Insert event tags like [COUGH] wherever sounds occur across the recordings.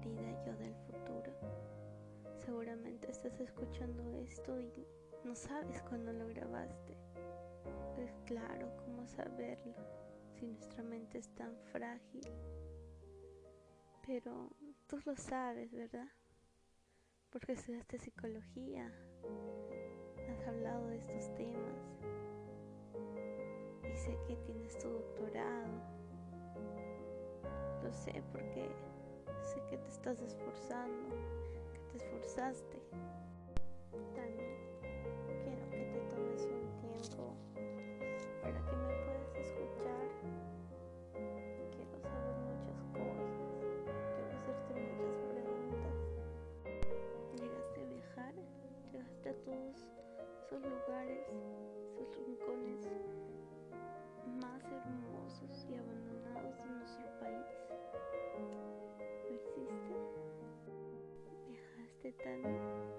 querida yo del futuro. Seguramente estás escuchando esto y no sabes cuándo lo grabaste. Es claro cómo saberlo si nuestra mente es tan frágil. Pero tú lo sabes, ¿verdad? Porque estudiaste psicología, has hablado de estos temas y sé que tienes tu doctorado. Lo sé porque sé que te estás esforzando, que te esforzaste. También quiero que te tomes un tiempo para que me puedas escuchar. Quiero saber muchas cosas, quiero hacerte muchas preguntas. ¿Llegaste a viajar? ¿Llegaste a todos esos lugares, 噔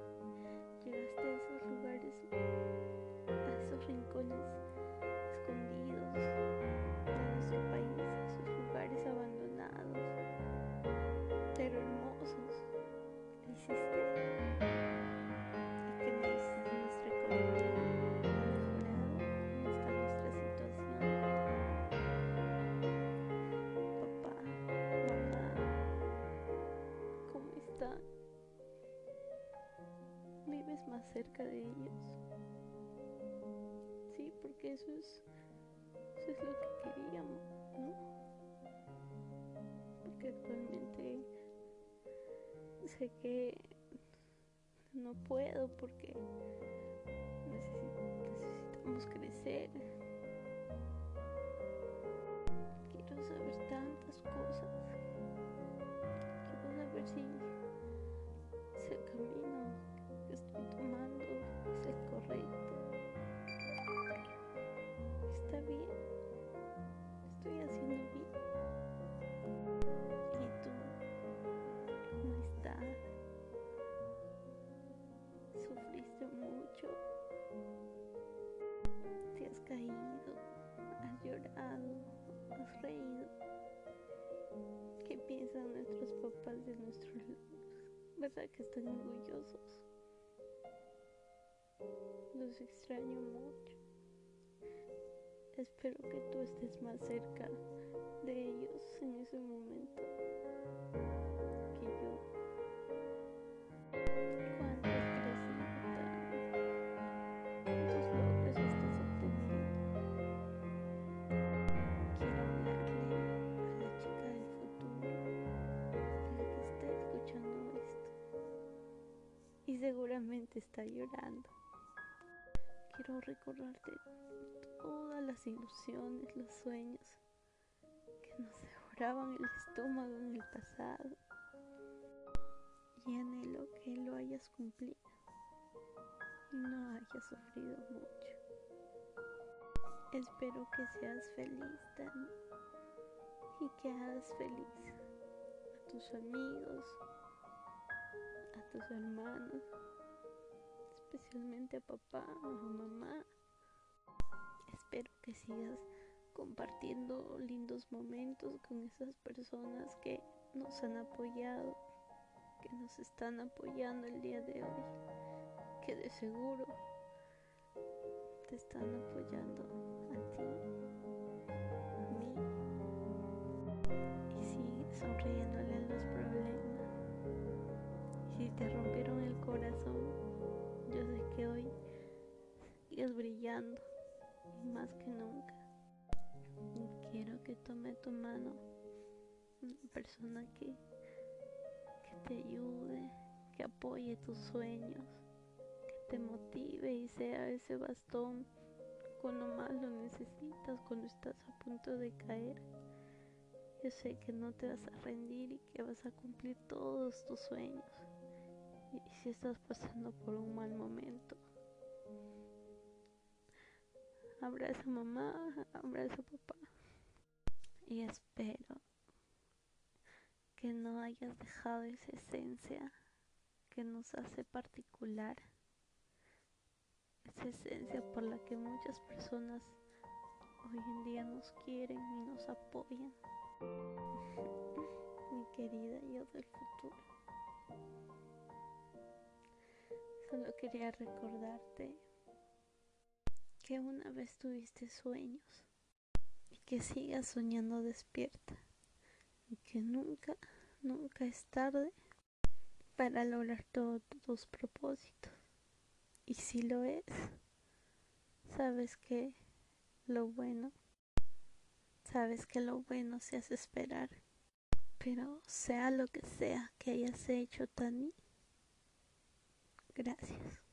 cerca de ellos? Sí, porque eso es, eso es lo que queríamos, ¿no? Porque actualmente sé que no puedo porque necesi- necesitamos crecer. ¿Te has caído? ¿Has llorado? ¿Has reído? ¿Qué piensan nuestros papás de nuestros logros? ¿Verdad que están orgullosos? Los extraño mucho. Espero que tú estés más cerca de ellos en ese momento está llorando. Quiero recordarte todas las ilusiones, los sueños que nos devoraban el estómago en el pasado. Y anhelo que lo hayas cumplido y no hayas sufrido mucho. Espero que seas feliz, Dani, y que hagas feliz a tus amigos, a tus hermanos, especialmente a papá, a mamá. Espero que sigas compartiendo lindos momentos con esas personas que nos han apoyado, que nos están apoyando el día de hoy, que de seguro te están apoyando que nunca. Quiero que tome tu mano una persona que, que te ayude, que apoye tus sueños, que te motive y sea ese bastón cuando más lo necesitas, cuando estás a punto de caer. Yo sé que no te vas a rendir y que vas a cumplir todos tus sueños. Y si estás pasando por un mal momento, abraza a mamá, abraza a papá. Y espero que no hayas dejado esa esencia que nos hace particular. Esa esencia por la que muchas personas hoy en día nos quieren y nos apoyan. [LAUGHS] Mi querida yo del futuro. Solo quería recordarte que una vez tuviste sueños y que sigas soñando despierta y que nunca, nunca es tarde para lograr todos tus propósitos. Y si lo es, sabes que lo bueno, sabes que lo bueno se hace esperar. Pero sea lo que sea que hayas hecho, Tani, gracias.